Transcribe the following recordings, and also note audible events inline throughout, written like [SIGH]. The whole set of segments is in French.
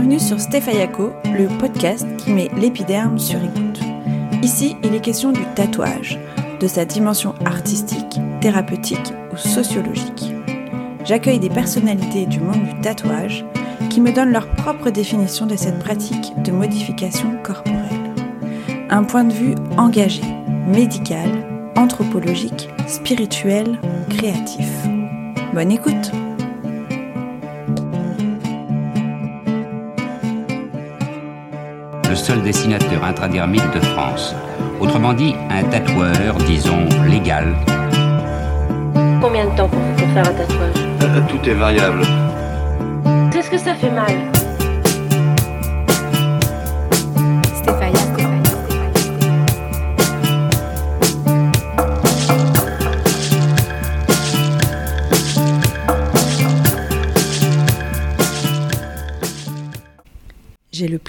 Bienvenue sur Stéphayako, le podcast qui met l'épiderme sur écoute. Ici, il est question du tatouage, de sa dimension artistique, thérapeutique ou sociologique. J'accueille des personnalités du monde du tatouage qui me donnent leur propre définition de cette pratique de modification corporelle. Un point de vue engagé, médical, anthropologique, spirituel, créatif. Bonne écoute seul dessinateur intradermite de France. Autrement dit, un tatoueur, disons, légal. Combien de temps pour, pour faire un tatouage? Euh, Tout est variable. Est-ce que ça fait mal?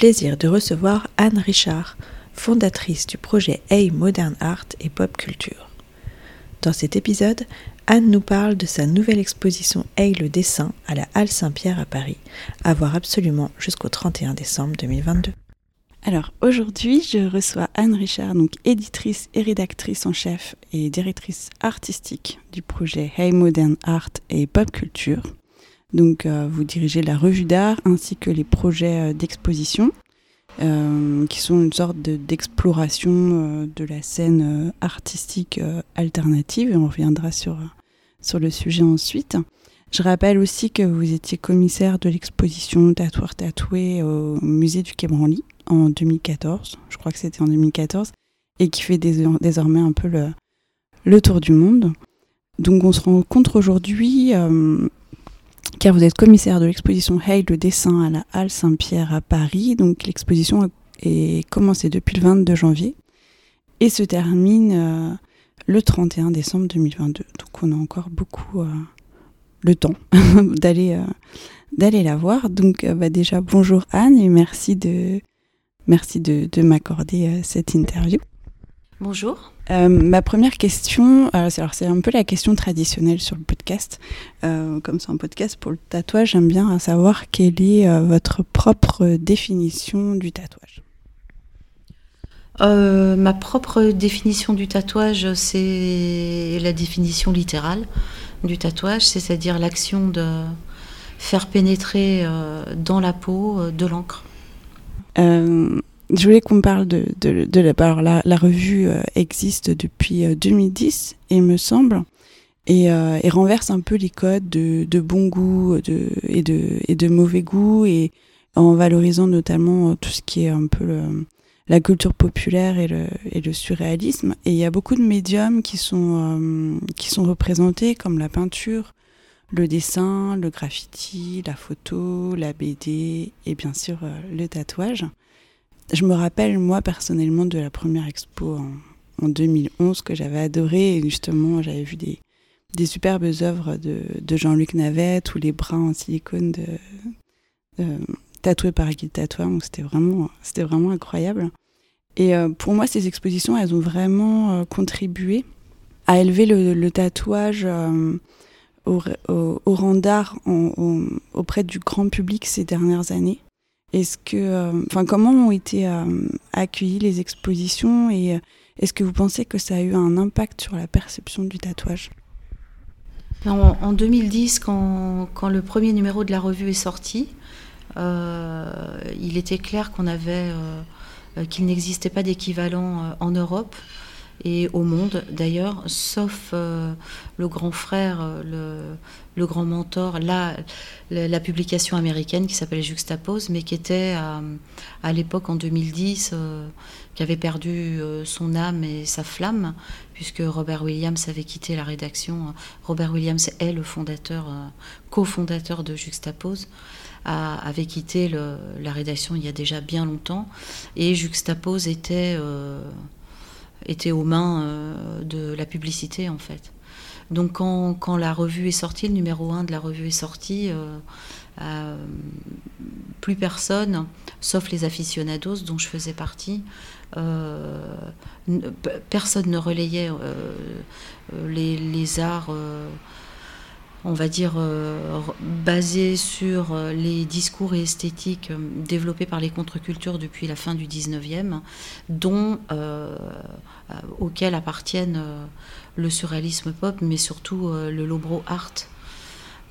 De recevoir Anne Richard, fondatrice du projet Hey Modern Art et Pop Culture. Dans cet épisode, Anne nous parle de sa nouvelle exposition Hey le dessin à la Halle Saint-Pierre à Paris, à voir absolument jusqu'au 31 décembre 2022. Alors aujourd'hui, je reçois Anne Richard, donc éditrice et rédactrice en chef et directrice artistique du projet Hey Modern Art et Pop Culture. Donc euh, vous dirigez la revue d'art ainsi que les projets euh, d'exposition euh, qui sont une sorte de- d'exploration de la scène artistique alternative et on reviendra sur, sur le sujet ensuite. Je rappelle aussi que vous étiez commissaire de l'exposition Tatoueur tatoué au musée du Quai Branly en 2014, je crois que c'était en 2014, et qui fait dés- désormais un peu le, le tour du monde. Donc on se rencontre aujourd'hui euh, car vous êtes commissaire de l'exposition Hey le dessin à la Halle Saint-Pierre à Paris. Donc l'exposition est commencée depuis le 22 janvier et se termine euh, le 31 décembre 2022. Donc on a encore beaucoup euh, le temps [LAUGHS] d'aller euh, d'aller la voir. Donc bah, déjà bonjour Anne et merci de merci de, de m'accorder cette interview. Bonjour. Euh, ma première question, euh, c'est alors c'est un peu la question traditionnelle sur le podcast. Euh, comme c'est un podcast pour le tatouage, j'aime bien savoir quelle est euh, votre propre définition du tatouage. Ma propre définition du tatouage, c'est la définition littérale du tatouage, c'est-à-dire l'action de faire pénétrer dans la peau de l'encre. Euh, je voulais qu'on parle de, la, alors la, revue euh, existe depuis euh, 2010, il me semble, et, euh, et renverse un peu les codes de, bon goût et, de, mauvais goût, et en valorisant notamment euh, tout ce qui est un peu la culture populaire et le, surréalisme. Et il y a beaucoup de médiums qui sont, euh, qui sont représentés, comme la peinture, le dessin, le graffiti, la photo, la BD et bien sûr euh, le tatouage. Je me rappelle, moi, personnellement, de la première expo en, en 2011 que j'avais adoré. Et justement, j'avais vu des, superbes œuvres de, Jean-Luc Navette ou les bras en silicone tatoués par Guy Tatoueur. Donc, c'était vraiment, c'était vraiment incroyable. Et euh, pour moi, ces expositions, elles ont vraiment euh, contribué à élever le, tatouage euh, au, rang d'art auprès du grand public ces dernières années. Est-ce que, euh, enfin, comment ont été euh, accueillies les expositions et euh, est-ce que vous pensez que ça a eu un impact sur la perception du tatouage? En, en 2010, quand, le premier numéro de la revue est sorti, il était clair qu'on avait, qu'il n'existait pas d'équivalent en Europe et au monde d'ailleurs, sauf euh, le grand frère, euh, le, grand mentor, la, la, publication américaine qui s'appelait Juxtapose, mais qui était à, l'époque en 2010, euh, qui avait perdu son âme et sa flamme, puisque Robert Williams avait quitté la rédaction. Robert Williams est le fondateur, cofondateur de Juxtapose, avait quitté la rédaction il y a déjà bien longtemps, et Juxtapose était, était aux mains euh, de la publicité en fait. Donc quand, la revue est sortie, le numéro 1 de la revue est sorti, euh, euh, plus personne, sauf les aficionados dont je faisais partie, personne ne relayait les, arts, on va dire, basé sur les discours et esthétiques développés par les contre-cultures depuis la fin du 19e, dont, auxquels appartiennent le surréalisme pop, mais surtout le lobro art.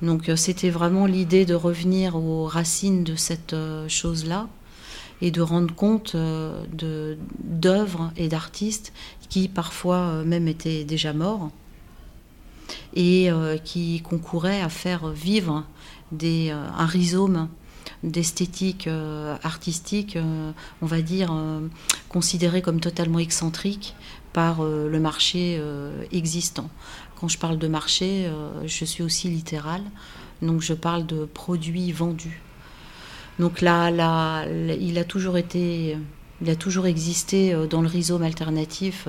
Donc c'était vraiment l'idée de revenir aux racines de cette chose-là et de rendre compte d'œuvres et d'artistes qui parfois même étaient déjà morts et euh, qui concourait à faire vivre des, euh, un rhizome d'esthétique euh, artistique, on va dire, considéré comme totalement excentrique par le marché existant. Quand je parle de marché, je suis aussi littérale, donc je parle de produits vendus. Donc là, là, il a toujours été, il a toujours existé dans le rhizome alternatif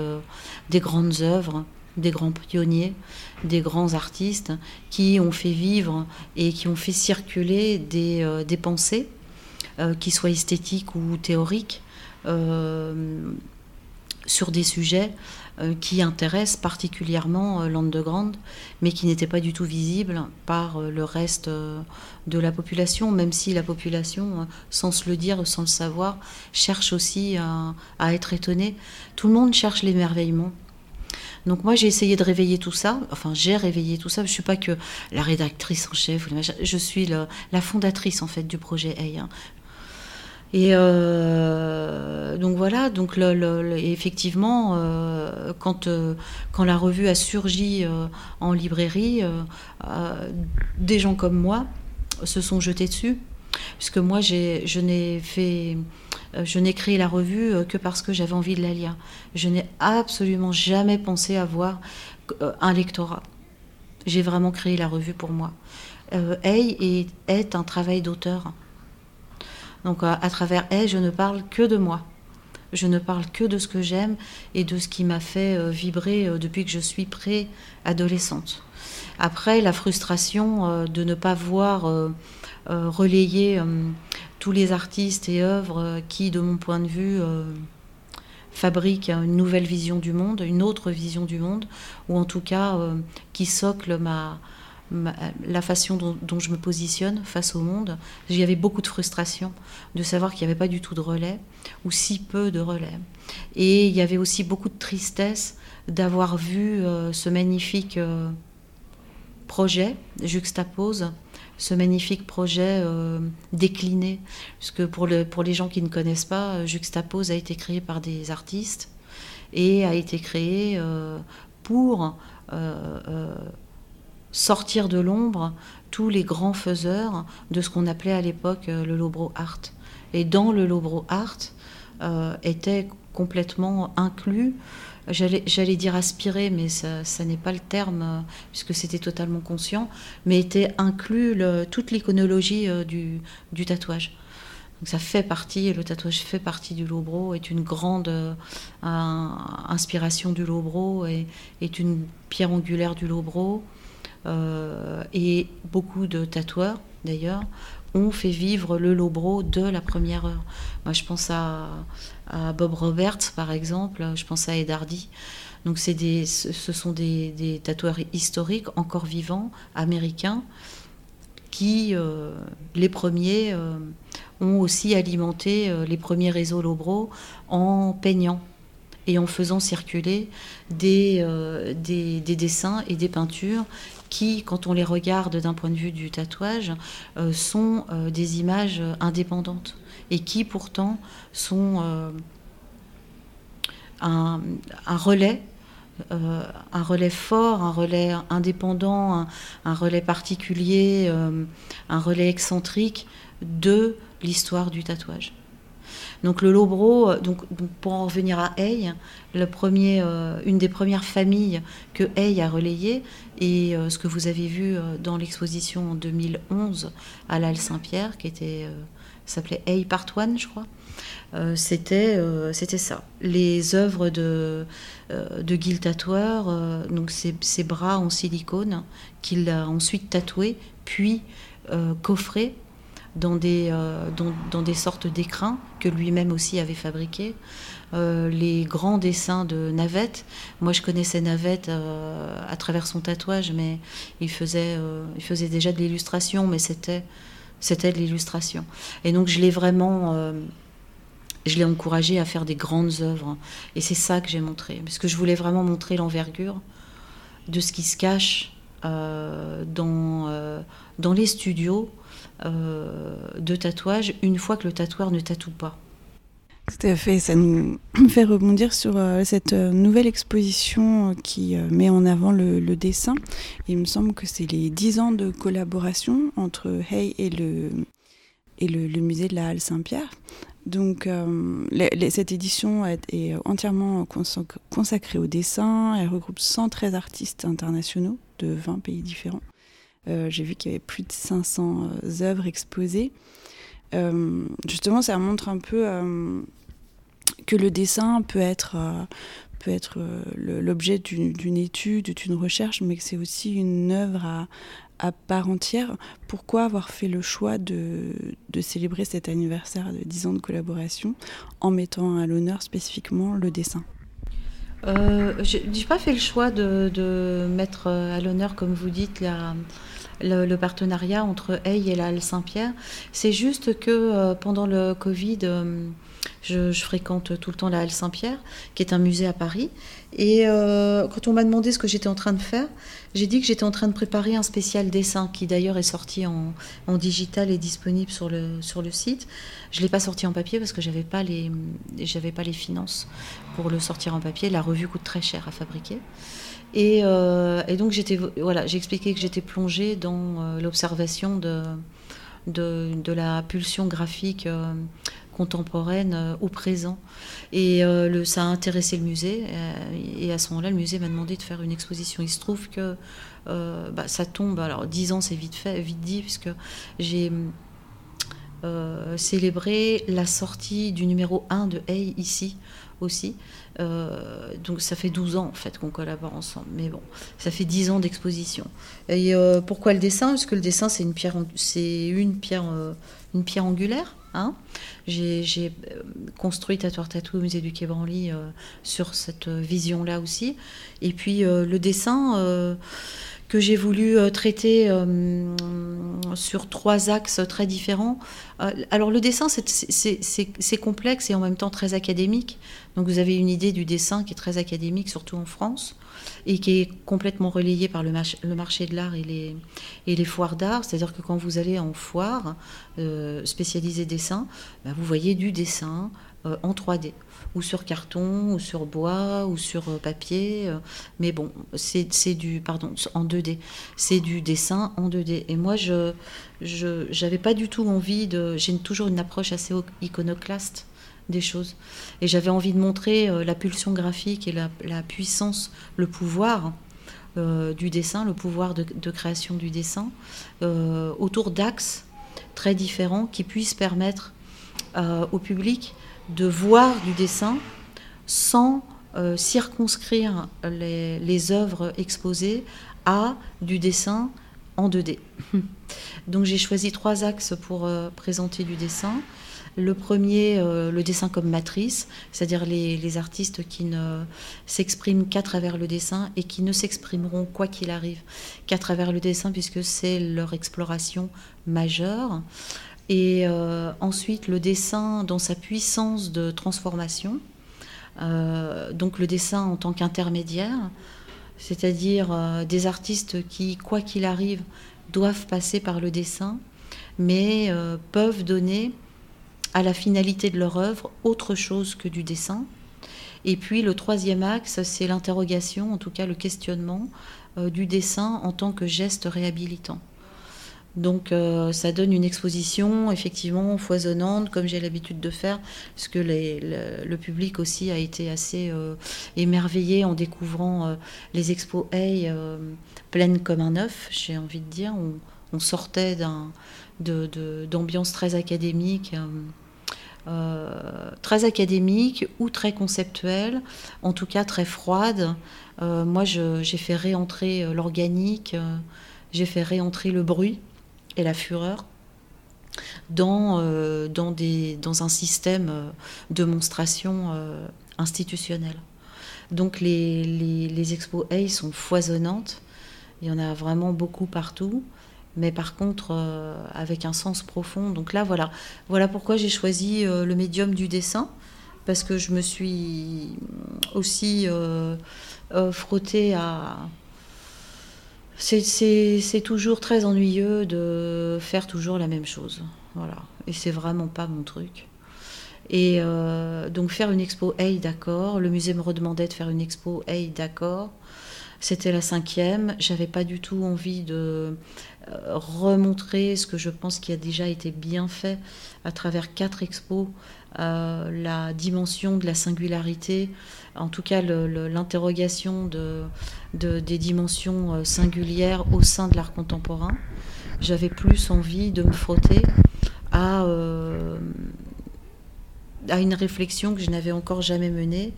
des grandes œuvres des grands pionniers, des grands artistes qui ont fait vivre et qui ont fait circuler des, euh, pensées, euh, qui soient esthétiques ou théoriques, euh, sur des sujets qui intéressent particulièrement l'underground, mais qui n'étaient pas du tout visibles par le reste de la population, même si la population, sans se le dire, sans le savoir, cherche aussi à, à être étonnée. Tout le monde cherche l'émerveillement. Donc moi j'ai essayé de réveiller tout ça, enfin j'ai réveillé tout ça, je ne suis pas que la rédactrice en chef, je suis la fondatrice en fait du projet A. Hein. Et euh, donc voilà, donc effectivement, euh, quand, euh, quand la revue a surgi en librairie, des gens comme moi se sont jetés dessus, puisque moi je n'ai fait je n'ai créé la revue euh, que parce que j'avais envie de la lire. Je n'ai absolument jamais pensé avoir euh, un lectorat. J'ai vraiment créé la revue pour moi. Hey est, un travail d'auteur. Donc à travers Hey, je ne parle que de moi. Je ne parle que de ce que j'aime et de ce qui m'a fait vibrer depuis que je suis pré-adolescente. Après, la frustration de ne pas voir relayer tous les artistes et œuvres euh, qui, de mon point de vue, euh, fabriquent une nouvelle vision du monde, une autre vision du monde, ou en tout cas euh, qui soclent ma, la façon dont, je me positionne face au monde. Il y avait beaucoup de frustration de savoir qu'il n'y avait pas du tout de relais, ou si peu de relais. Et il y avait aussi beaucoup de tristesse d'avoir vu ce magnifique projet juxtapose ce magnifique projet euh, décliné. Puisque pour, le, pour les gens qui ne connaissent pas, euh, Juxtapose a été créé par des artistes et a été créé euh, pour sortir de l'ombre tous les grands faiseurs de ce qu'on appelait à l'époque le Lobro Art. Et dans le Lobro Art était complètement inclus j'allais dire aspirer, mais ça, n'est pas le terme, euh, puisque c'était totalement conscient, mais était inclus toute l'iconologie euh, du, tatouage. Donc ça fait partie, le tatouage fait partie du Lobro, est une grande euh, inspiration du Lobro, est une pierre angulaire du Lobro. et beaucoup de tatoueurs, d'ailleurs, ont fait vivre le Lobro de la première heure. Moi, je pense à, Bob Roberts, par exemple, je pense à Ed Hardy. Des, ce sont des, tatoueurs historiques, encore vivants, américains, qui, euh, les premiers, euh, ont aussi alimenté euh, les premiers réseaux Lobro en peignant et en faisant circuler des, des, dessins et des peintures qui, quand on les regarde d'un point de vue du tatouage, euh, sont euh, des images indépendantes et qui pourtant sont euh, un, relais un relais fort, un relais indépendant, un, relais particulier, un relais excentrique de l'histoire du tatouage. Donc le Lobro, donc, pour en revenir à Hay, premier, une des premières familles que Hay a relayées, et euh, ce que vous avez vu euh, dans l'exposition en 2011 à l'Halle Saint-Pierre, qui était euh, s'appelait A Part One, je crois. c'était ça. Les œuvres de de Gil Tatoueur, donc ses, bras en silicone qu'il a ensuite tatoués, puis coffrés dans des, dans, des sortes d'écrins que lui-même aussi avait fabriqués. les grands dessins de Navette. Moi, je connaissais Navette à travers son tatouage, mais il faisait, il faisait déjà de l'illustration, mais c'était, c'était de l'illustration. Et donc, je l'ai vraiment je l'ai encouragé à faire des grandes œuvres. Et c'est ça que j'ai montré, parce que je voulais vraiment montrer l'envergure de ce qui se cache euh, dans, euh, dans les studios euh, de tatouage une fois que le tatoueur ne tatoue pas. Tout à fait, ça nous [CLEARS THROAT] fait rebondir sur cette nouvelle exposition qui met en avant le, dessin. Il me semble que c'est les 10 ans de collaboration entre Hey et le, et le, musée de la Halle Saint-Pierre. Donc, euh, cette édition est, entièrement consacrée au dessin. Elle regroupe 113 artistes internationaux de 20 pays différents. Euh, j'ai vu qu'il y avait plus de 500 euh, œuvres exposées. justement, ça montre un peu que le dessin peut être, peut être l'objet d'une étude, d'une recherche, mais que c'est aussi une œuvre à, part entière. Pourquoi avoir fait le choix de, célébrer cet anniversaire de 10 ans de collaboration en mettant à l'honneur spécifiquement le dessin? Euh, Je n'ai pas fait le choix de, mettre à l'honneur, comme vous dites, le, partenariat entre Hey et la Halle Saint-Pierre. C'est juste que euh, pendant le Covid, euh, je, fréquente tout le temps la Halle Saint-Pierre, qui est un musée à Paris. Et euh, quand on m'a demandé ce que j'étais en train de faire, j'ai dit que j'étais en train de préparer un spécial dessin, qui d'ailleurs est sorti en, digital et disponible sur le, sur le site. Je ne l'ai pas sorti en papier parce que je n'avais pas, pas les finances pour le sortir en papier. La revue coûte très cher à fabriquer. Et, euh, donc j'étais, voilà, j'ai expliqué que j'étais plongée dans euh, l'observation de, de, la pulsion graphique contemporaine euh, au présent. Et ça a intéressé le musée. Et à ce moment-là, le musée m'a demandé de faire une exposition. Il se trouve que bah, ça tombe. Alors, dix ans, c'est vite vite dit, puisque j'ai célébré la sortie du numéro 1 de Hey ici aussi. Donc ça fait 12 ans en fait qu'on collabore ensemble. Mais bon, ça fait 10 ans d'exposition. Et pourquoi le dessin? Parce que le dessin c'est une pierre, c'est une pierre, une pierre angulaire. Hein. J'ai euh, construit Tatoueur Tatou au musée du Quai Branly euh, sur cette vision-là aussi. Et puis euh, le dessin que j'ai voulu traiter sur trois axes très différents. alors le dessin, c'est complexe et en même temps très académique. Donc vous avez une idée du dessin qui est très académique, surtout en France et qui est complètement relayé par le, marché de l'art et les, foires d'art. C'est-à-dire que quand vous allez en foire euh, spécialisée dessin, bah, vous voyez du dessin euh, en 3D ou sur carton, ou sur bois, ou sur euh, papier. Euh, mais bon, c'est du, pardon, en 2D. C'est du dessin en 2D. Et moi, je n'avais pas du tout envie de. J'ai toujours une approche assez iconoclaste des choses. Et j'avais envie de montrer la pulsion graphique et la, puissance, le pouvoir du dessin, le pouvoir de, création du dessin, autour d'axes très différents qui puissent permettre au public de voir du dessin sans circonscrire les, œuvres exposées à du dessin en 2D. [LAUGHS] Donc j'ai choisi trois axes pour présenter du dessin. Le premier, euh, le dessin comme matrice, c'est-à-dire les, artistes qui ne s'expriment qu'à travers le dessin et qui ne s'exprimeront quoi qu'il arrive qu'à travers le dessin puisque c'est leur exploration majeure. Et euh, ensuite, le dessin dans sa puissance de transformation, euh, donc le dessin en tant qu'intermédiaire, c'est-à-dire des artistes qui, quoi qu'il arrive, doivent passer par le dessin, mais peuvent donner à la finalité de leur œuvre autre chose que du dessin. Et puis le troisième axe, c'est l'interrogation, en tout cas le questionnement euh, du dessin en tant que geste réhabilitant. Donc euh, ça donne une exposition effectivement foisonnante, comme j'ai l'habitude de faire, parce que le, public aussi a été assez euh, émerveillé en découvrant les expos pleines comme un œuf, j'ai envie de dire. On, sortait d'ambiance très académique. Euh, très académique ou très conceptuelle, en tout cas très froide. Euh, moi, j'ai fait réentrer euh, l'organique, j'ai fait réentrer le bruit et la fureur. dans, dans, des, dans un système de monstration institutionnel. Donc les, les, les expos A sont foisonnantes, il y en a vraiment beaucoup partout mais par contre euh, avec un sens profond. Donc là, voilà, voilà pourquoi j'ai choisi euh, le médium du dessin, parce que je me suis aussi euh, frottée à... C'est toujours très ennuyeux de faire toujours la même chose. Voilà. Et c'est vraiment pas mon truc. Et donc faire une expo, hey, d'accord. Le musée me redemandait de faire une expo, hey, d'accord. C'était la cinquième. J'avais pas du tout envie de euh, remontrer ce que je pense qui a déjà été bien fait à travers quatre expos, euh, la dimension de la singularité, en tout cas l'interrogation de, des dimensions euh, singulières au sein de l'art contemporain. J'avais plus envie de me frotter à, à une réflexion que je n'avais encore jamais menée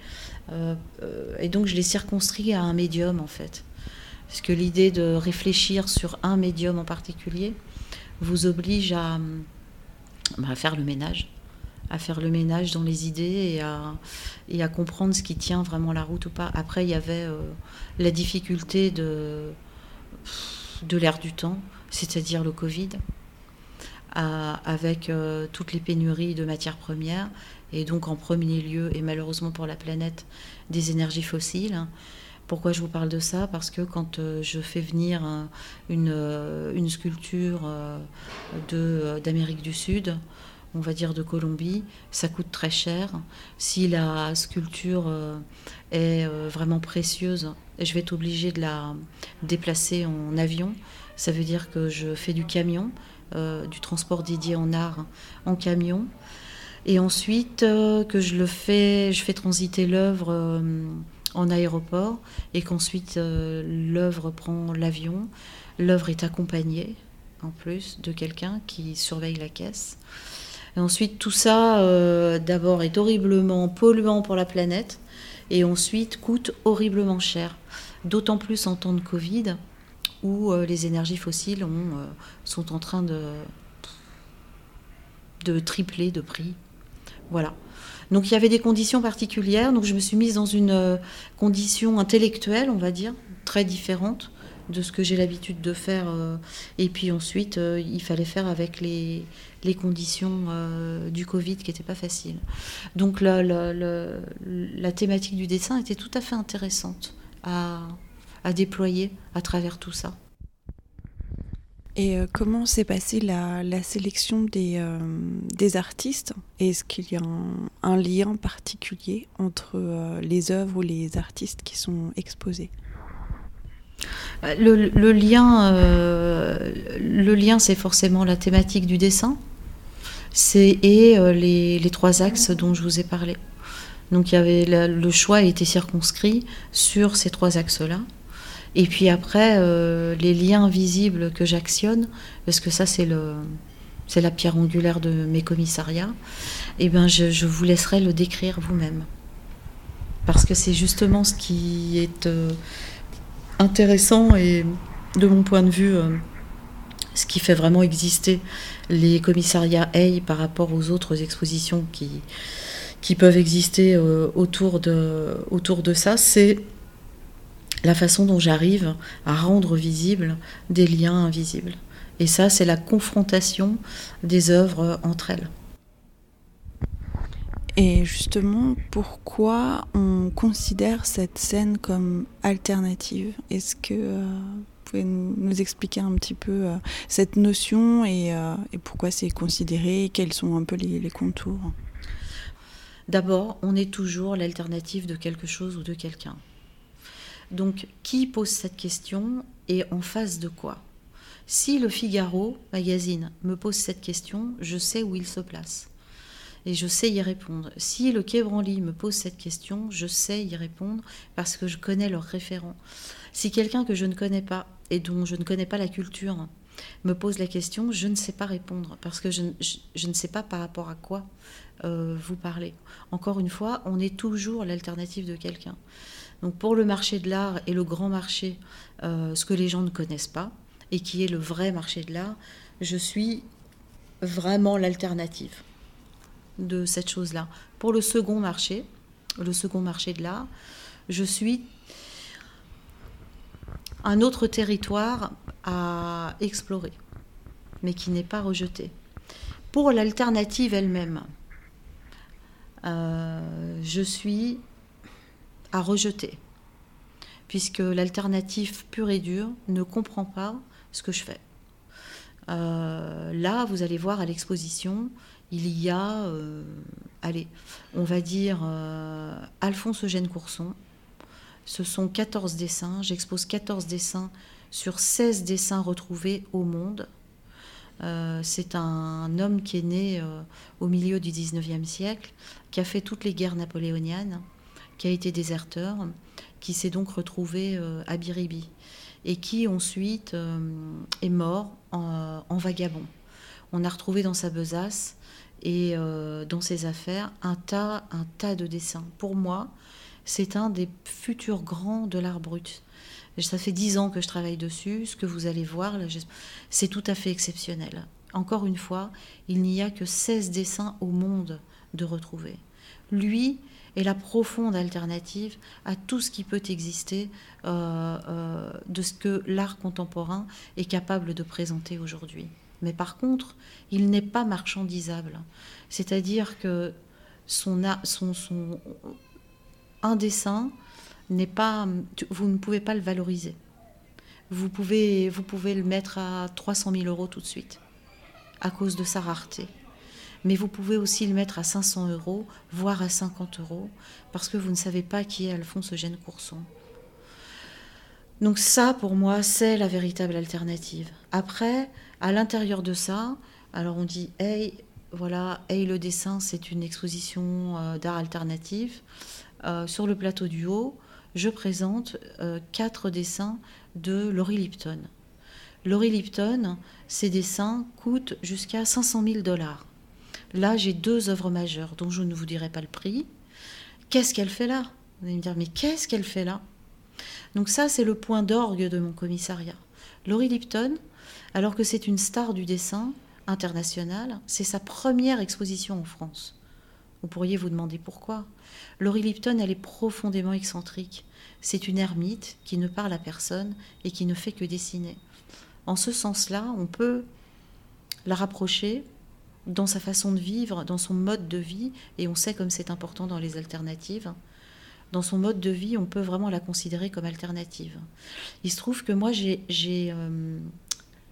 euh, euh, et donc je l'ai circonscrit à un médium en fait. Parce que l'idée de réfléchir sur un médium en particulier vous oblige à, bah, à, faire le ménage, à faire le ménage dans les idées et à, et à comprendre ce qui tient vraiment la route ou pas. Après, il y avait euh, la difficulté de, de l'ère du temps, c'est-à-dire le Covid, avec toutes les pénuries de matières premières et donc en premier lieu, et malheureusement pour la planète, des énergies fossiles. Pourquoi je vous parle de ça? Parce que quand euh, je fais venir une, euh, une sculpture euh, d'Amérique du Sud, on va dire de Colombie, ça coûte très cher. Si la sculpture est vraiment précieuse, je vais être obligée de la déplacer en avion. Ça veut dire que je fais du camion, du transport dédié en art en camion. Et ensuite, euh, que je le fais, je fais transiter l'œuvre euh, en aéroport et qu'ensuite euh, l'œuvre prend l'avion. L'œuvre est accompagnée, en plus, de quelqu'un qui surveille la caisse. Et ensuite, tout ça, d'abord, est horriblement polluant pour la planète et ensuite coûte horriblement cher. D'autant plus en temps de Covid où les énergies fossiles sont en train de, de tripler de prix. Voilà. Donc il y avait des conditions particulières, donc je me suis mise dans une euh, condition intellectuelle, on va dire, très différente de ce que j'ai l'habitude de faire. Euh, et puis ensuite, euh, il fallait faire avec les, conditions du Covid qui n'étaient pas faciles. Donc la, la, thématique du dessin était tout à fait intéressante à déployer à travers tout ça. Et euh, comment s'est passée la, sélection des, euh, des artistes? Est-ce qu'il y a un, lien particulier entre euh, les œuvres ou les artistes qui sont exposés? Le, lien, le lien c'est forcément la thématique du dessin c'est, et les, les, trois axes dont je vous ai parlé. Donc il y avait le choix a été circonscrit sur ces trois axes-là. Et puis après, euh, les liens visibles que j'actionne, parce que ça c'est le c'est la pierre angulaire de mes commissariats, et eh ben je, vous laisserai le décrire vous-même. Parce que c'est justement ce qui est euh, intéressant et de mon point de vue, euh, ce qui fait vraiment exister les commissariats A par rapport aux autres expositions qui, qui peuvent exister autour, de, autour de ça, c'est la façon dont j'arrive à rendre visibles des liens invisibles. Et ça, c'est la confrontation des œuvres entre elles. Et justement, pourquoi on considère cette scène comme alternative? Est-ce que euh, nous expliquer un petit peu euh, cette notion euh, et, pourquoi c'est considéré Quels sont un peu les contours? D'abord, on est toujours l'alternative de quelque chose ou de quelqu'un. Donc, qui pose cette question et en face de quoi? Si le Figaro magazine me pose cette question, je sais où il se place. Et je sais y répondre. Si le Quai Branly me pose cette question, je sais y répondre parce que je connais leurs référents. Si quelqu'un que je ne connais pas et dont je ne connais pas la culture me pose la question, je ne sais pas répondre parce que je, ne sais pas par rapport à quoi euh, vous parlez. Encore une fois, on est toujours l'alternative de quelqu'un. Donc pour le marché de l'art et le grand marché, euh, ce que les gens ne connaissent pas, et qui est le vrai marché de l'art, je suis vraiment l'alternative de cette chose-là. Pour le second marché, le second marché de l'art, je suis un autre territoire à explorer, mais qui n'est pas rejeté. Pour l'alternative elle-même, euh, je suis à rejeter, puisque l'alternative pure et dure ne comprend pas ce que je fais. Euh, là, vous allez voir à l'exposition, il y a, euh, allez, on va dire Alphonse Eugène Courson, ce sont 14 dessins. J'expose 14 dessins sur 16 dessins retrouvés au monde. Euh, c'est un homme qui est né euh, au milieu du 19e siècle, qui a fait toutes les guerres napoléoniennes, qui a été déserteur, qui s'est donc retrouvé euh, à Biribi et qui ensuite est mort en, vagabond. On a retrouvé dans sa besace et dans ses affaires un tas, un tas de dessins. Pour moi, c'est un des futurs grands de l'art brut. Ça fait dix ans que je travaille dessus. Ce que vous allez voir, c'est tout à fait exceptionnel. Encore une fois, il n'y a que 16 dessins au monde de retrouver. Lui est la profonde alternative à tout ce qui peut exister euh, euh, de ce que l'art contemporain est capable de présenter aujourd'hui. Mais par contre, il n'est pas marchandisable. C'est-à-dire que son, son, son, un dessin n'est pas, vous ne pouvez pas le valoriser. Vous pouvez, vous pouvez le mettre à 300 000 euros tout de suite, à cause de sa rareté. Mais vous pouvez aussi le mettre à 500 euros, voire à 50 euros, parce que vous ne savez pas qui est Alphonse Eugène Courson. Donc ça, pour moi, c'est la véritable alternative. Après, à l'intérieur de ça, alors on dit, hey, voilà, hey, le dessin, c'est une exposition euh, d'art alternatif. Euh, sur le plateau du haut, je présente euh, quatre dessins de Laurie Lipton. Laurie Lipton, ses dessins coûtent jusqu'à 500 000 dollars. Là, j'ai deux œuvres majeures dont je ne vous dirai pas le prix. Qu'est-ce qu'elle fait là? Vous allez me dire, mais qu'est-ce qu'elle fait là? Donc ça, c'est le point d'orgue de mon commissariat. Laurie Lipton, alors que c'est une star du dessin international, c'est sa première exposition en France. Vous pourriez vous demander pourquoi. Laurie Lipton, elle est profondément excentrique. C'est une ermite qui ne parle à personne et qui ne fait que dessiner. En ce sens-là, on peut la rapprocher dans sa façon de vivre, dans son mode de vie, et on sait comme c'est important dans les alternatives. Dans son mode de vie, on peut vraiment la considérer comme alternative. Il se trouve que moi, j'ai euh,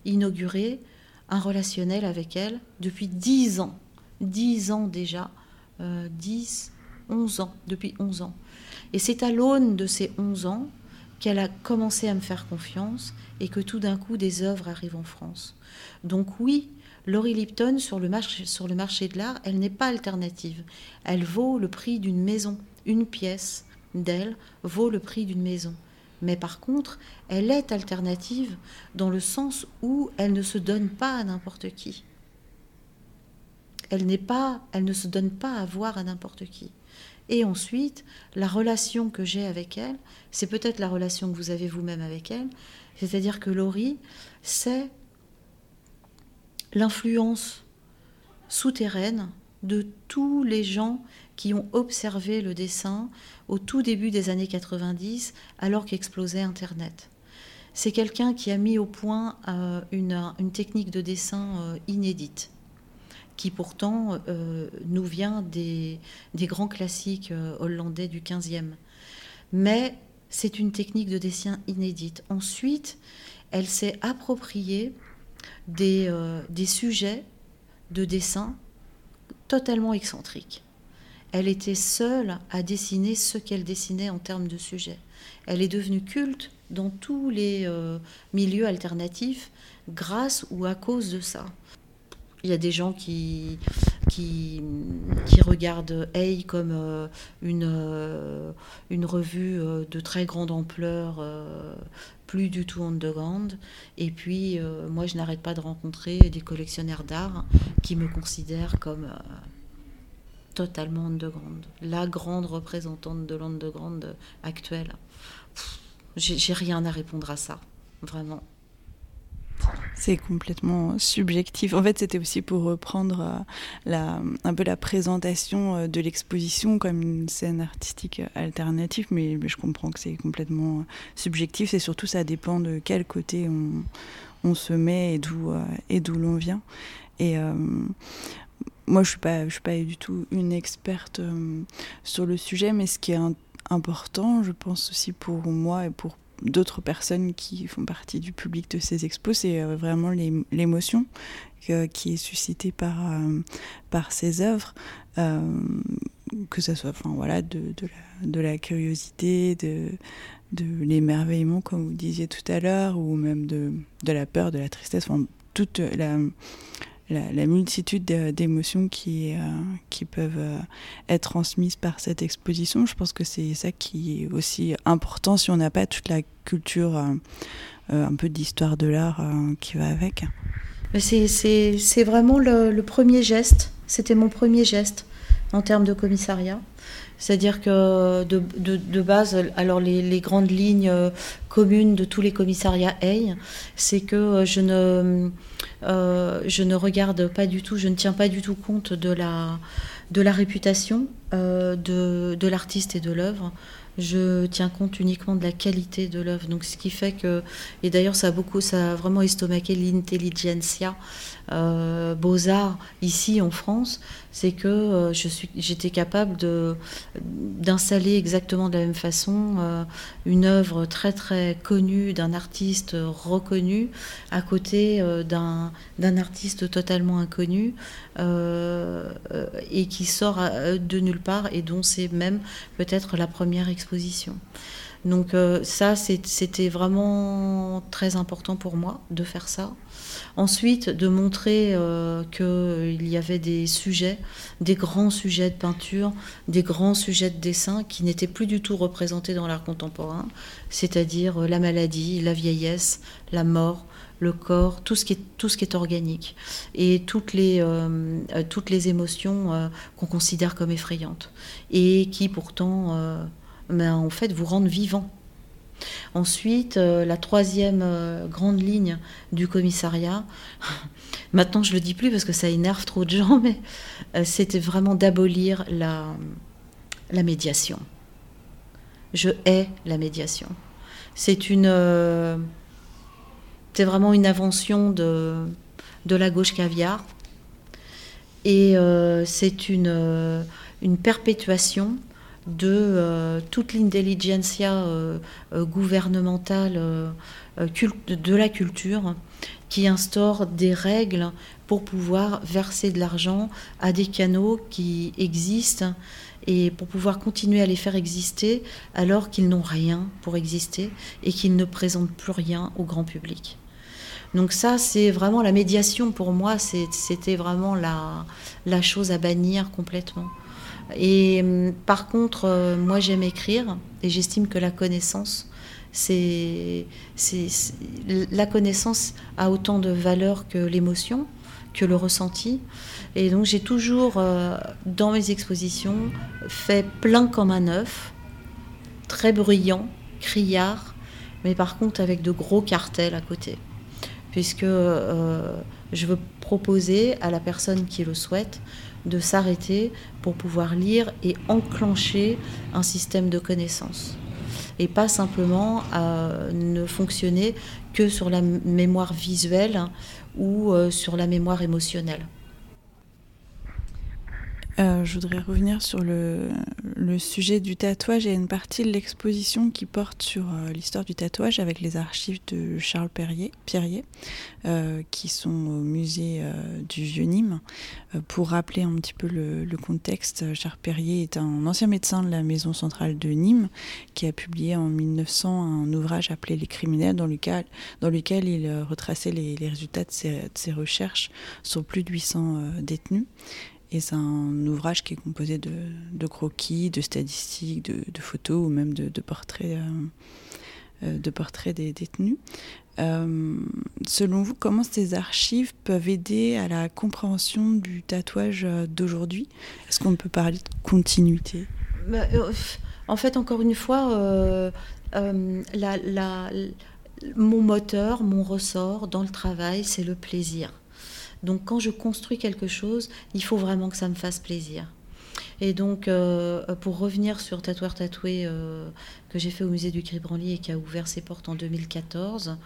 inauguré un relationnel avec elle depuis dix ans. Dix ans déjà 10, euh, 11 ans, depuis 11 ans. Et c'est à l'aune de ces 11 ans qu'elle a commencé à me faire confiance et que tout d'un coup des œuvres arrivent en France. Donc oui, Laurie Lipton sur le marché, sur le marché de l'art, elle n'est pas alternative. Elle vaut le prix d'une maison. Une pièce d'elle vaut le prix d'une maison. Mais par contre, elle est alternative dans le sens où elle ne se donne pas à n'importe qui elle n'est pas, elle ne se donne pas à voir à n'importe qui. Et ensuite, la relation que j'ai avec elle, c'est peut-être la relation que vous avez vous-même avec elle, c'est-à-dire que Laurie, c'est l'influence souterraine de tous les gens qui ont observé le dessin au tout début des années 90, alors qu'explosait Internet. C'est quelqu'un qui a mis au point euh, une, technique de dessin euh, inédite qui pourtant euh, nous vient des, grands classiques euh, hollandais du 15e. Mais c'est une technique de dessin inédite. Ensuite, elle s'est appropriée euh, des sujets de dessin totalement excentriques. Elle était seule à dessiner ce qu'elle dessinait en termes de sujets. Elle est devenue culte dans tous les milieux alternatifs grâce ou à cause de ça. Il y a des gens qui, qui, regardent Hey comme euh, une, euh, une revue euh, de très grande ampleur, plus du tout underground. Et puis, moi, je n'arrête pas de rencontrer des collectionneurs d'art qui me considèrent comme totalement underground. La grande représentante de l'underground actuelle. J'ai rien à répondre à ça, vraiment. C'est complètement subjectif. En fait, c'était aussi pour reprendre euh, un peu la présentation euh, de l'exposition comme une scène artistique alternative, mais, je comprends que c'est complètement subjectif et surtout ça dépend de quel côté on, se met et d'où l'on vient. Et moi, je suis je suis pas du tout une experte sur le sujet, mais ce qui est important, je pense aussi pour moi et pour d'autres personnes qui font partie du public de ces expos, c'est euh, vraiment l'émotion qui est suscitée par, euh, par ces œuvres, euh, que ce soit enfin, voilà, de, de la curiosité, de, de l'émerveillement, comme vous disiez tout à l'heure, ou même de, de la peur, de la tristesse, enfin, toute la la, multitude d'émotions qui, euh, qui peuvent euh, être transmises par cette exposition. Je pense que c'est ça qui est aussi important si on n'a pas toute la culture, euh, un peu d'histoire de l'art qui va avec. C'est vraiment le, premier geste, c'était mon premier geste en termes de commissariat. C'est-à-dire que de, base, alors les, grandes lignes communes de tous les commissariats AI, c'est que je ne, euh, je ne regarde pas du tout, je ne tiens pas du tout compte de la, de la réputation euh, de, de l'artiste et de l'œuvre je tiens compte uniquement de la qualité de l'œuvre. Donc, ce qui fait que, et d'ailleurs, ça a beaucoup, ça a vraiment estomaqué l'intelligentsia euh, beaux-arts ici en France, c'est que euh, j'étais capable d'installer exactement de la même façon euh, une œuvre très très connue d'un artiste reconnu à côté d'un, d'un artiste totalement inconnu et qui sort de nulle part et dont c'est même peut-être la première exposition. Donc ça, c'était vraiment très important pour moi de faire ça. Ensuite, de montrer euh, qu'il y avait des sujets, des grands sujets de peinture, des grands sujets de dessin qui n'étaient plus du tout représentés dans l'art contemporain, c'est-à-dire euh, la maladie, la vieillesse, la mort, le corps, tout ce qui est, tout ce qui est organique et toutes les, euh, toutes les émotions qu'on considère comme effrayantes et qui pourtant, ben, en fait, vous rendent vivant. Ensuite, euh, la troisième euh, grande ligne du commissariat, [LAUGHS] maintenant je ne le dis plus parce que ça énerve trop de gens, mais euh, c'était vraiment d'abolir la, médiation. Je hais la médiation. C'est une, c'est vraiment une invention de, de la gauche caviar. Et c'est une, une perpétuation de euh, toute l'intelligentsia euh, euh, gouvernementale de la culture qui instaure des règles pour pouvoir verser de l'argent à des canaux qui existent et pour pouvoir continuer à les faire exister alors qu'ils n'ont rien pour exister et qu'ils ne présentent plus rien au grand public. Donc ça, c'est vraiment la médiation pour moi, c'était vraiment la, la chose à bannir complètement. Et hum, par contre, euh, moi j'aime écrire et j'estime que la connaissance, c'est, la connaissance a autant de valeur que l'émotion, que le ressenti. Et donc j'ai toujours, euh, dans mes expositions, fait plein comme un œuf, très bruyant, criard, mais par contre avec de gros cartels à côté. Puisque euh, je veux proposer à la personne qui le souhaite de s'arrêter pour pouvoir lire et enclencher un système de connaissances. Et pas simplement à ne fonctionner que sur la mémoire visuelle ou euh, sur la mémoire émotionnelle. Euh, je voudrais revenir sur le, sujet du tatouage. A une partie de l'exposition qui porte sur euh, l'histoire du tatouage avec les archives de Charles Perrier, Pierrier, euh, qui sont au musée du Vieux-Nîmes. pour rappeler un petit peu le, contexte, Charles Perrier est un ancien médecin de la maison centrale de Nîmes qui a publié en 1900 un ouvrage appelé Les criminels, dans lequel, dans lequel il retraçait les, les résultats de ses, de ses, recherches sur plus de 800 détenus. Et c'est un ouvrage qui est composé de, croquis, de statistiques, de, photos ou même de, portraits, euh, euh, de portraits des détenus. Euh, selon vous, comment ces archives peuvent aider à la compréhension du tatouage d'aujourd'hui? Est-ce qu'on peut parler de continuité? Bah, En fait, encore une fois, mon moteur, mon ressort dans le travail, c'est le plaisir. Donc quand je construis quelque chose, il faut vraiment que ça me fasse plaisir. Et donc, euh, pour revenir sur Tatoueur Tatoué, euh, que j'ai fait au musée du Gris-Branly et qui a ouvert ses portes en 2014,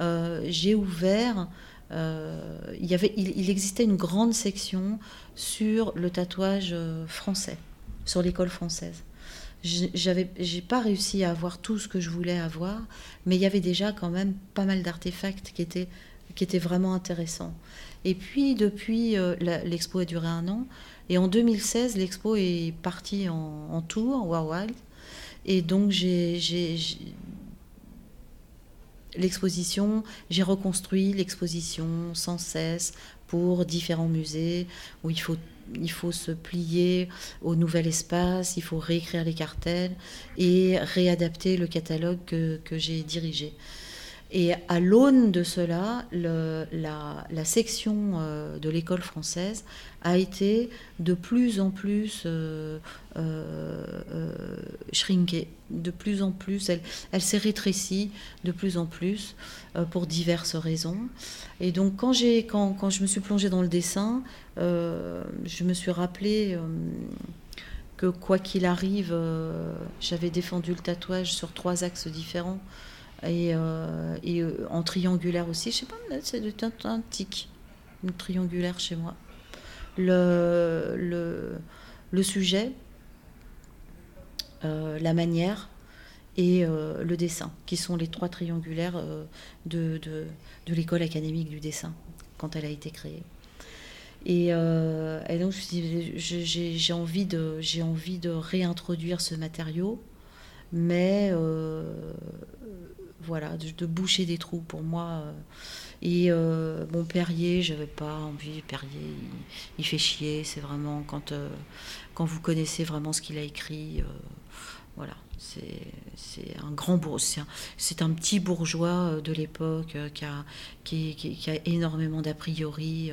euh, j'ai ouvert. il, y avait, il, existait une grande section sur le tatouage français, sur l'école française. J'avais, j'ai pas réussi à avoir tout ce que je voulais avoir, mais il y avait déjà quand même pas mal d'artefacts qui étaient, qui étaient vraiment intéressants. Et puis, depuis, l'expo a duré un an. Et en 2016, l'expo est partie en, tour, Wild. Et donc, j'ai l'exposition, j'ai reconstruit l'exposition sans cesse pour différents musées où il faut, il faut se plier au nouvel espace, il faut réécrire les cartels et réadapter le catalogue que j'ai dirigé. Et à l'aune de cela, la, section euh, de l'école française a été de plus en plus euh, euh, shrinkée, de plus en plus, elle, s'est rétrécie de plus en plus pour diverses raisons. Et donc quand, quand, quand, je me suis plongée dans le dessin, je me suis rappelé que quoi qu'il arrive, j'avais défendu le tatouage sur trois axes différents et, euh, euh, en triangulaire aussi. Je sais pas, c'est un, tic, une triangulaire chez moi. Le, le, le sujet, euh, la manière et le dessin, qui sont les trois triangulaires de, de, de l'école académique du dessin, quand elle a été créée. Et, et donc, j'ai envie, de, envie de réintroduire ce matériau, mais voilà, de, boucher des trous pour moi. Euh. Et euh, mon Perrier, j'avais pas envie. Perrier, il, fait chier. C'est vraiment quand, euh, quand vous connaissez vraiment ce qu'il a écrit. voilà, c'est un grand. C'est un, petit bourgeois de l'époque qui a, énormément d'a priori,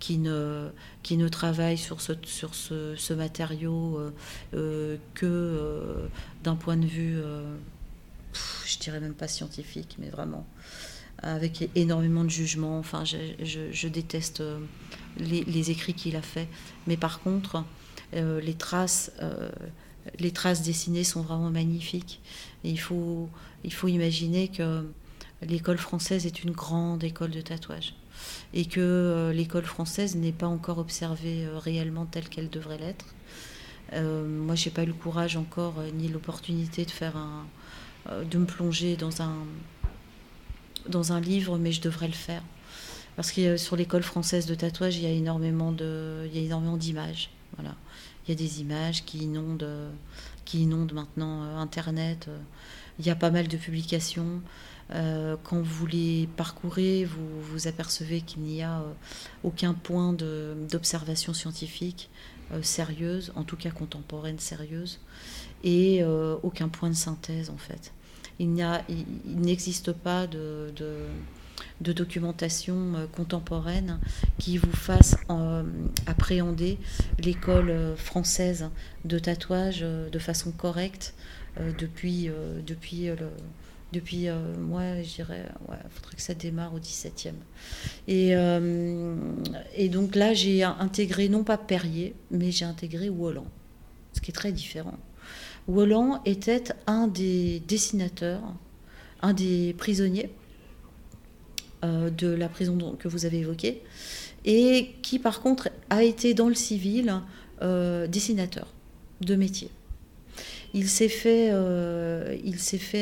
qui, ne, travaille sur ce matériau que d'un point de vue je dirais même pas scientifique, mais vraiment avec énormément de jugement. Enfin, je, déteste euh, les, écrits qu'il a faits, mais par contre, euh, les traces, euh, les traces dessinées sont vraiment magnifiques. Il faut, imaginer que l'école française est une grande école de tatouage et que l'école française n'est pas encore observée réellement telle qu'elle devrait l'être. moi, j'ai pas eu le courage encore ni l'opportunité de faire un, de me plonger dans un, livre, mais je devrais le faire. Parce que sur l'école française de tatouage, il y a énormément de, il y a énormément d'images. Voilà. Il y a des images qui inondent, qui inondent maintenant euh, Internet. Il y a pas mal de publications. Euh, quand vous les parcourez, vous vous apercevez qu'il n'y a aucun point d'observation scientifique sérieuse, en tout cas contemporaine sérieuse et euh, aucun point de synthèse en fait. Il n'existe pas de, documentation euh, contemporaine qui vous fasse euh, appréhender l'école française de tatouage de façon correcte depuis, depuis depuis, moi, je dirais, il faudrait que ça démarre au 17e. Et, donc là, j'ai intégré, non pas Perrier, mais j'ai intégré Walland, ce qui est très différent. Walland était un des dessinateurs, un des prisonniers euh, de la prison que vous avez évoquée, et qui par contre a été dans le civil euh, dessinateur de métier. Il s'est fait, euh,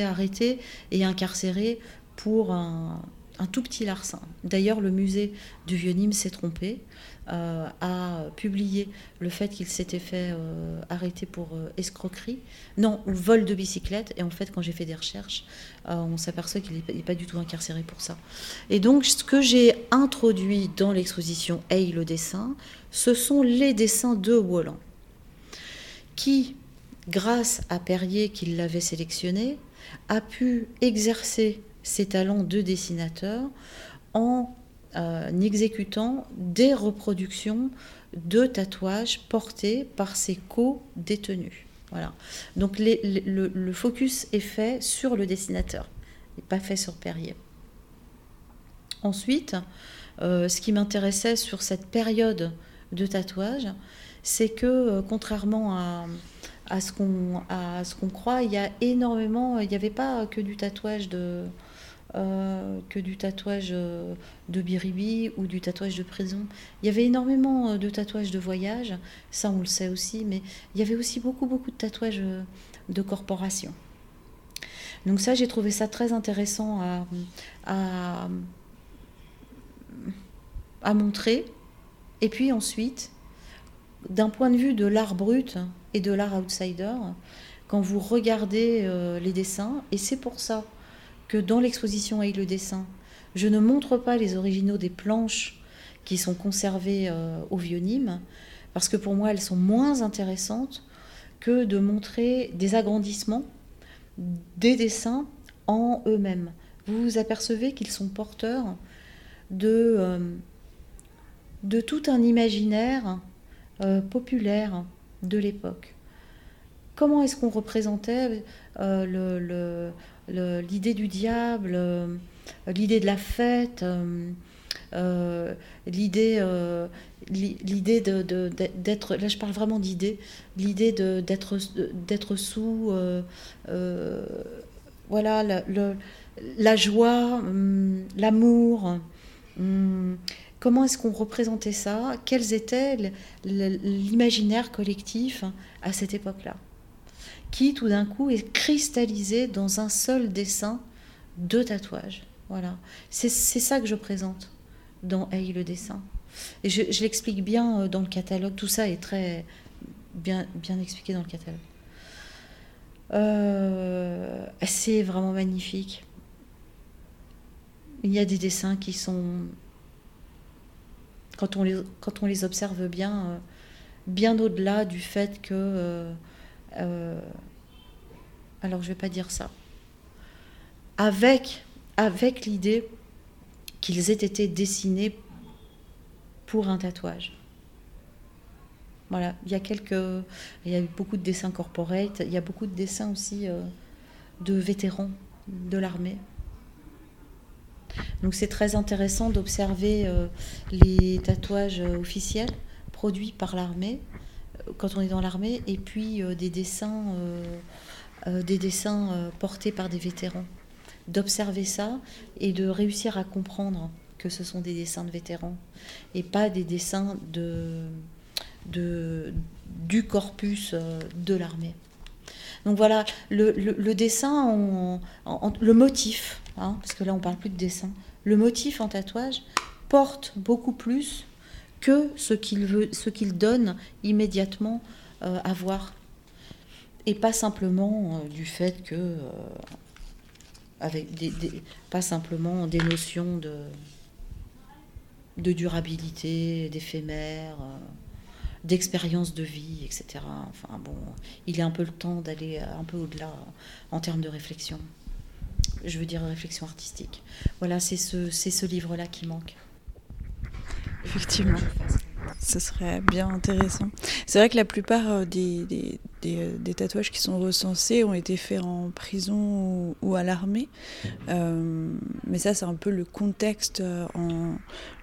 arrêter et incarcérer pour un, un tout petit larcin. D'ailleurs, le musée du Vieux-Nîmes s'est trompé, euh, a publié le fait qu'il s'était fait euh, arrêter pour euh, escroquerie, non, vol de bicyclette. Et en fait, quand j'ai fait des recherches, on s'aperçoit qu'il n'est pas du tout incarcéré pour ça. Et donc, ce que j'ai introduit dans l'exposition Hey le dessin, ce sont les dessins de Walland, qui, grâce à Perrier qui l'avait sélectionné, a pu exercer ses talents de dessinateur en euh, exécutant des reproductions de tatouages portés par ses co-détenus. Voilà. Donc le, focus est fait sur le dessinateur pas fait sur Perrier. Ensuite, ce qui m'intéressait sur cette période de tatouage, c'est que contrairement ce qu'on à ce qu'on croit. Il y a énormément, il n'y avait pas que du tatouage de euh, que du tatouage euh, de biribi ou du tatouage de prison. Il y avait énormément euh, de tatouages de voyage, ça on le sait aussi, mais il y avait aussi beaucoup beaucoup de tatouages de corporation. Donc ça, j'ai trouvé ça très intéressant à, montrer. Et puis ensuite, d'un point de vue de l'art brut et de l'art outsider, quand vous regardez les dessins, et c'est pour ça que dans l'exposition et le dessin, je ne montre pas les originaux des planches qui sont conservées euh, au vieux Nîmes, parce que pour moi elles sont moins intéressantes que de montrer des agrandissements des dessins en eux-mêmes. Vous vous apercevez qu'ils sont porteurs de, euh, tout un imaginaire euh, populaire de l'époque. Comment est-ce qu'on représentait euh, l'idée du diable, euh, l'idée de la fête, l'idée l'idée d'être là je parle vraiment d'idée l'idée d'être sous voilà la, la joie hum, l'amour hum, Comment est-ce qu'on représentait ça? Quels étaient l'imaginaire collectif à cette époque-là? Qui tout d'un coup est cristallisé dans un seul dessin de tatouage. Voilà. C'est ça que je présente dans Hey le dessin. Et je, l'explique bien euh, dans le catalogue. Tout ça est très bien, bien expliqué dans le catalogue. Euh, c'est vraiment magnifique. Il y a des dessins qui sont quand on les, quand on les observe bien, euh, bien au-delà du fait que... euh, alors je vais pas dire ça. Avec, l'idée qu'ils aient été dessinés pour un tatouage. Voilà, il y a eu beaucoup de dessins corporate, il y a beaucoup de dessins aussi de vétérans de l'armée. Donc c'est très intéressant d'observer euh, les tatouages euh, officiels produits par l'armée euh, quand on est dans l'armée et puis des dessins, des dessins portés par des vétérans. D'observer ça et de réussir à comprendre que ce sont des dessins de vétérans et pas des dessins de, de du corpus de l'armée. Donc voilà, le, dessin, le motif, hein, parce que là on parle plus de dessin, le motif en tatouage porte beaucoup plus que ce qu'il donne immédiatement euh, à voir, et pas simplement euh, du fait que, euh, pas simplement des notions de, durabilité, d'éphémère d'expérience de vie, etc. Enfin bon, il est un peu le temps d'aller un peu au-delà en termes de réflexion. Je veux dire réflexion artistique. Voilà, c'est ce, ce livre-là qui manque. Effectivement ce serait bien intéressant. C'est vrai que la plupart euh, des, des, euh, des, tatouages qui sont recensés ont été faits en prison ou, à l'armée. Euh, mais ça, c'est un peu le contexte en,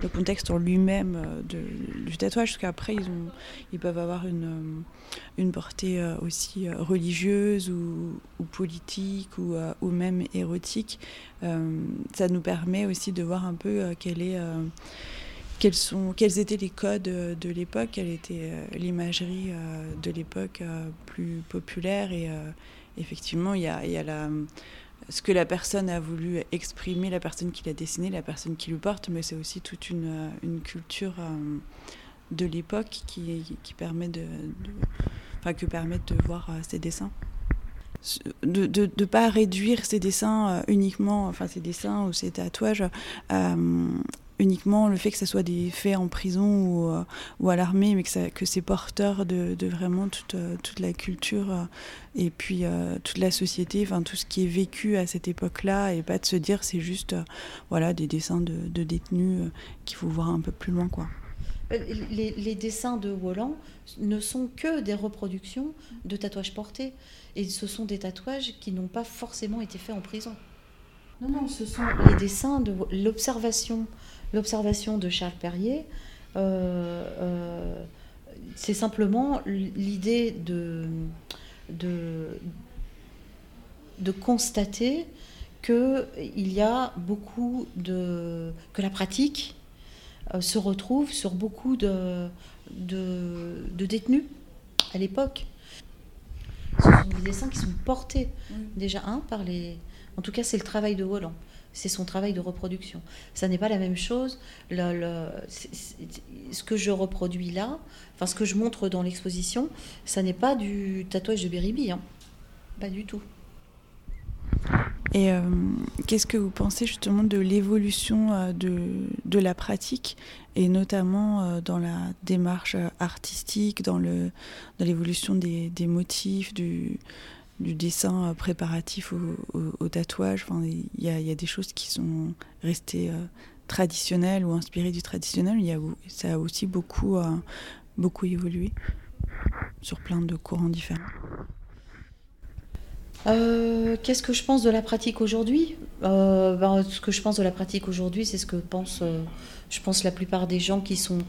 le contexte en lui-même du tatouage, parce qu'après, ils, ont, ils peuvent avoir une, une portée aussi religieuse ou, ou politique ou, ou, même érotique. ça nous permet aussi de voir un peu quelle est quels, étaient les codes euh, de l'époque, quelle était euh, l'imagerie euh, de l'époque plus populaire? Et effectivement, il y a, ce que la personne a voulu exprimer, la personne qui l'a dessiné, la personne qui le porte, mais c'est aussi toute une, culture de l'époque qui, permet de, enfin, que permettent de voir ces dessins de ne pas réduire ces dessins uniquement, enfin ces dessins ou ces tatouages uniquement le fait que ce soit des faits en prison ou, euh, ou à l'armée, mais que, ça, que c'est porteur de, de, vraiment toute, euh, toute la culture euh, et puis toute la société, enfin tout ce qui est vécu à cette époque-là, et pas de se dire c'est juste voilà des dessins de, de détenus qu'il faut voir un peu plus loin quoi. Les, les, dessins de Wolland ne sont que des reproductions de tatouages portés, et ce sont des tatouages qui n'ont pas forcément été faits en prison. Non, non, ce sont les dessins de l'observation, l'observation de Charles Perrier. Euh, euh, c'est simplement l'idée de, de, de constater qu'il y a beaucoup de. que la pratique euh, se retrouve sur beaucoup de, de, détenus à l'époque. Ce sont des dessins qui sont portés déjà un par les. En tout cas, c'est le travail de Roland. C'est son travail de reproduction. Ça n'est pas la même chose. Ce que je reproduis là, enfin ce que je montre dans l'exposition, ça n'est pas du tatouage de Beribi. Hein. Pas du tout. Et euh, qu'est-ce que vous pensez justement de l'évolution euh, de, de, la pratique et notamment euh, dans la démarche artistique, dans l'évolution dans des, des, motifs, du, du, dessin préparatif au, tatouage Il y, y, a des choses qui sont restées traditionnelles ou inspirées du traditionnel. Y a, ça a aussi beaucoup, beaucoup évolué sur plein de courants différents. Euh, qu'est-ce que je pense de la pratique aujourd'hui? Euh, ben, Ce que je pense de la pratique aujourd'hui, c'est ce que pense, euh, je pense, la plupart des gens qui sont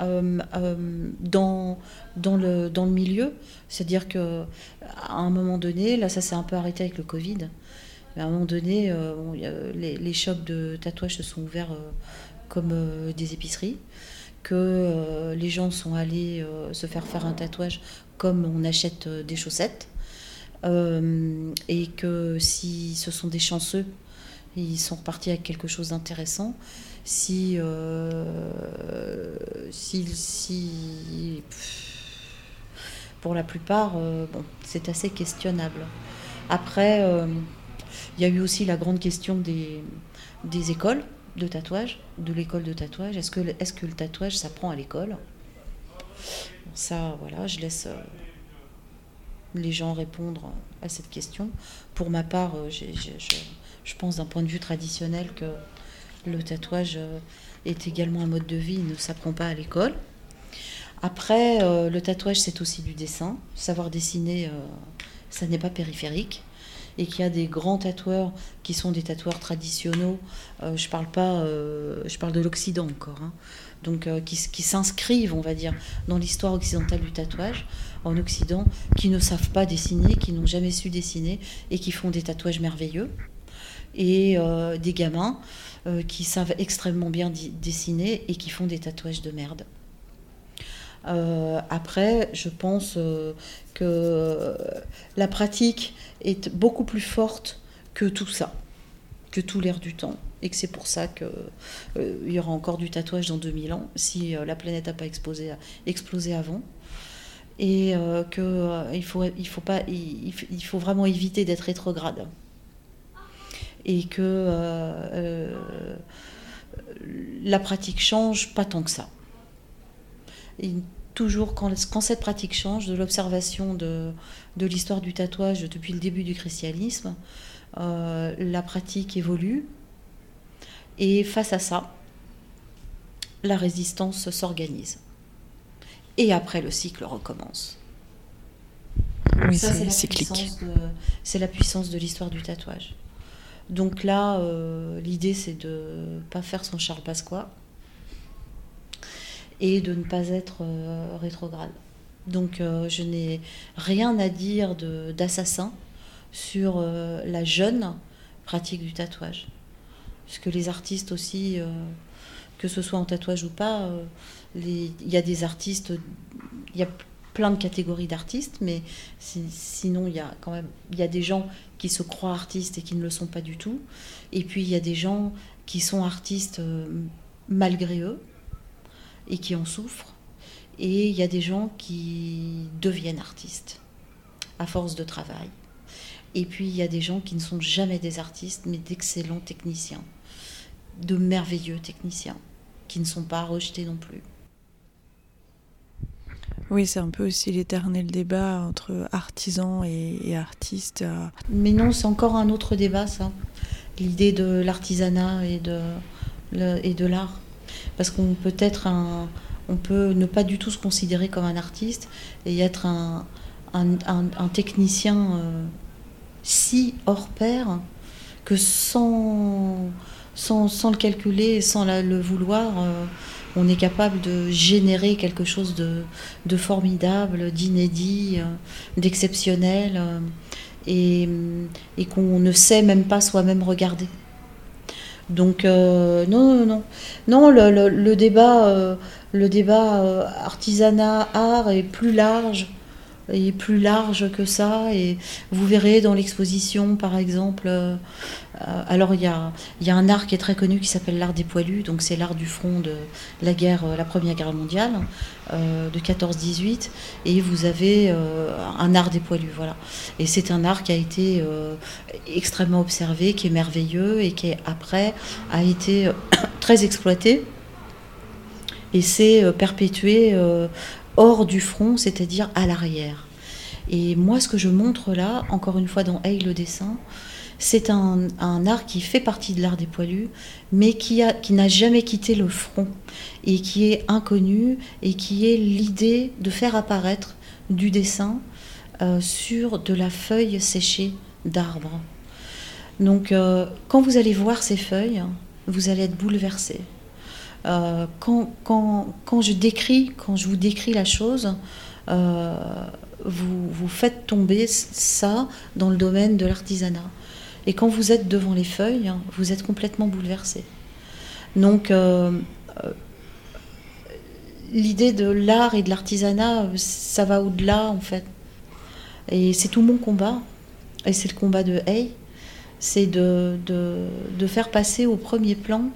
dans, dans, le, dans le milieu. C'est-à-dire qu'à un moment donné, là, ça s'est un peu arrêté avec le Covid. Mais à un moment donné, les, les, shops de tatouage se sont ouverts comme des épiceries. Que les gens sont allés se faire faire un tatouage comme on achète des chaussettes. Euh, et que si ce sont des chanceux, ils sont repartis avec quelque chose d'intéressant. Si, euh, si, si, pour la plupart, euh, c'est assez questionnable. Après, il y a eu aussi la grande question des, écoles de tatouage, de l'école de tatouage. Est-ce que, est que le tatouage s'apprend à l'école? Ça, voilà, je laisse les gens répondre à cette question. Pour ma part, euh, je, pense d'un point de vue traditionnel que le tatouage euh, est également un mode de vie, il ne s'apprend pas à l'école. Après, euh, le tatouage, c'est aussi du dessin. Savoir dessiner, ça n'est pas périphérique. Et qu'il y a des grands tatoueurs qui sont des tatoueurs traditionnels. je parle pas, je parle de l'Occident encore. Hein. donc qui, s'inscrivent, on va dire, dans l'histoire occidentale du tatouage en Occident qui ne savent pas dessiner, qui n'ont jamais su dessiner et qui font des tatouages merveilleux. Et euh, des gamins euh, qui savent extrêmement bien dessiner et qui font des tatouages de merde. Euh, après, je pense que la pratique est beaucoup plus forte que tout ça, que tout l'air du temps. Et que c'est pour ça qu'il y aura encore du tatouage dans 2000 ans, si la planète n'a pas explosé, avant et euh, qu'il euh, faut, il faut, pas, il, faut vraiment éviter d'être rétrograde. Et que euh, la pratique change pas tant que ça. Et toujours, quand, quand, cette pratique change, de l'observation de, de l'histoire du tatouage depuis le début du christianisme, la pratique évolue. Et face à ça, la résistance s'organise et après le cycle recommence. Oui, c'est cyclique. C'est la puissance de l'histoire du tatouage. Donc là, euh, l'idée c'est de ne pas faire son Charles Pasqua et de ne pas être euh, rétrograde. Donc euh, je n'ai rien à dire d'assassin sur la jeune pratique du tatouage. Puisque les artistes aussi, que ce soit en tatouage ou pas, il y a des artistes, plein de catégories d'artistes, mais sinon il y a quand même il y a des gens qui se croient artistes et qui ne le sont pas du tout, et puis il y a des gens qui sont artistes euh, malgré eux et qui en souffrent, et il y a des gens qui deviennent artistes à force de travail. Et puis il y a des gens qui ne sont jamais des artistes, mais d'excellents techniciens, de merveilleux techniciens, qui ne sont pas rejetés non plus. Oui, c'est un peu aussi l'éternel débat entre artisans et, artistes. Mais non, c'est encore un autre débat, ça. L'idée de l'artisanat et de, et de l'art. Parce qu'on peut être un. On peut ne pas du tout se considérer comme un artiste et être un, un, technicien euh, si hors pair que sans, sans, sans le calculer, sans le vouloir, on est capable de générer quelque chose de, formidable, d'inédit, d'exceptionnel, et, et qu'on ne sait même pas soi-même regarder. Donc non, non, non, non, le, le, débat, le débat artisanat art est plus large est plus large que ça. Et vous verrez dans l'exposition, par exemple, euh, alors il y a, y a, un art qui est très connu qui s'appelle l'art des poilus, donc c'est l'art du front de la guerre, la Première Guerre mondiale euh, de 14-18, et vous avez euh, un art des poilus, voilà. Et c'est un art qui a été extrêmement observé, qui est merveilleux et qui après a été [COUGHS] très exploité et s'est perpétué hors du front, c'est-à-dire à, l'arrière. Et moi, ce que je montre là, encore une fois dans Hey le dessin, c'est un, art qui fait partie de l'art des poilus, mais qui, n'a jamais quitté le front, et qui est inconnu, et qui est l'idée de faire apparaître du dessin euh, sur de la feuille séchée d'arbre. Donc, euh, quand vous allez voir ces feuilles, vous allez être bouleversé. Euh, quand, quand, quand, je décris, quand je vous décris la chose, euh, vous, vous faites tomber ça dans le domaine de l'artisanat. Et quand vous êtes devant les feuilles, vous êtes complètement bouleversé. Donc, euh, l'idée de l'art et de l'artisanat, ça va au-delà en fait. Et c'est tout mon combat. Et c'est le combat de Hay. C'est de, de, de, faire passer au premier plan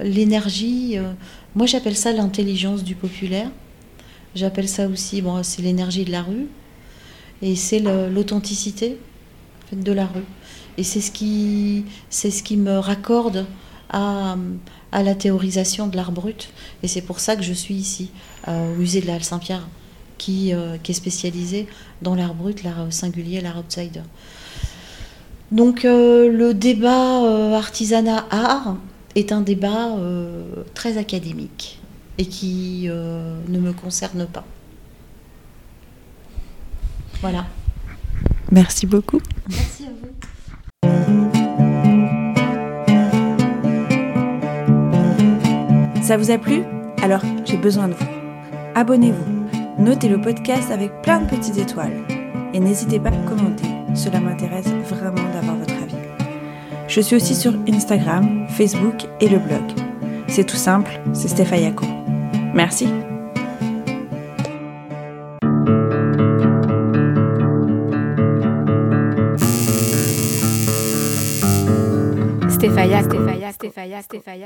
l'énergie, euh, moi j'appelle ça l'intelligence du populaire. J'appelle ça aussi, c'est l'énergie de la rue et c'est l'authenticité de la rue. Et c'est ce qui, me raccorde à, la théorisation de l'art brut. Et c'est pour ça que je suis ici, au musée de la Halle Saint-Pierre, qui, euh, qui, est spécialisé dans l'art brut, l'art singulier, l'art outsider. Donc euh, le débat artisanat-art, est un débat euh, très académique et qui euh, ne me concerne pas. Voilà. Merci beaucoup. Merci à vous. Ça vous a plu? Alors, j'ai besoin de vous. Abonnez-vous, notez le podcast avec plein de petites étoiles et n'hésitez pas à commenter. Cela m'intéresse Je suis aussi sur Instagram, Facebook et le blog. C'est tout simple, c'est Stéphayako. Merci. Stéphaya, Stéphaya, Stéphaya, Stéphaya.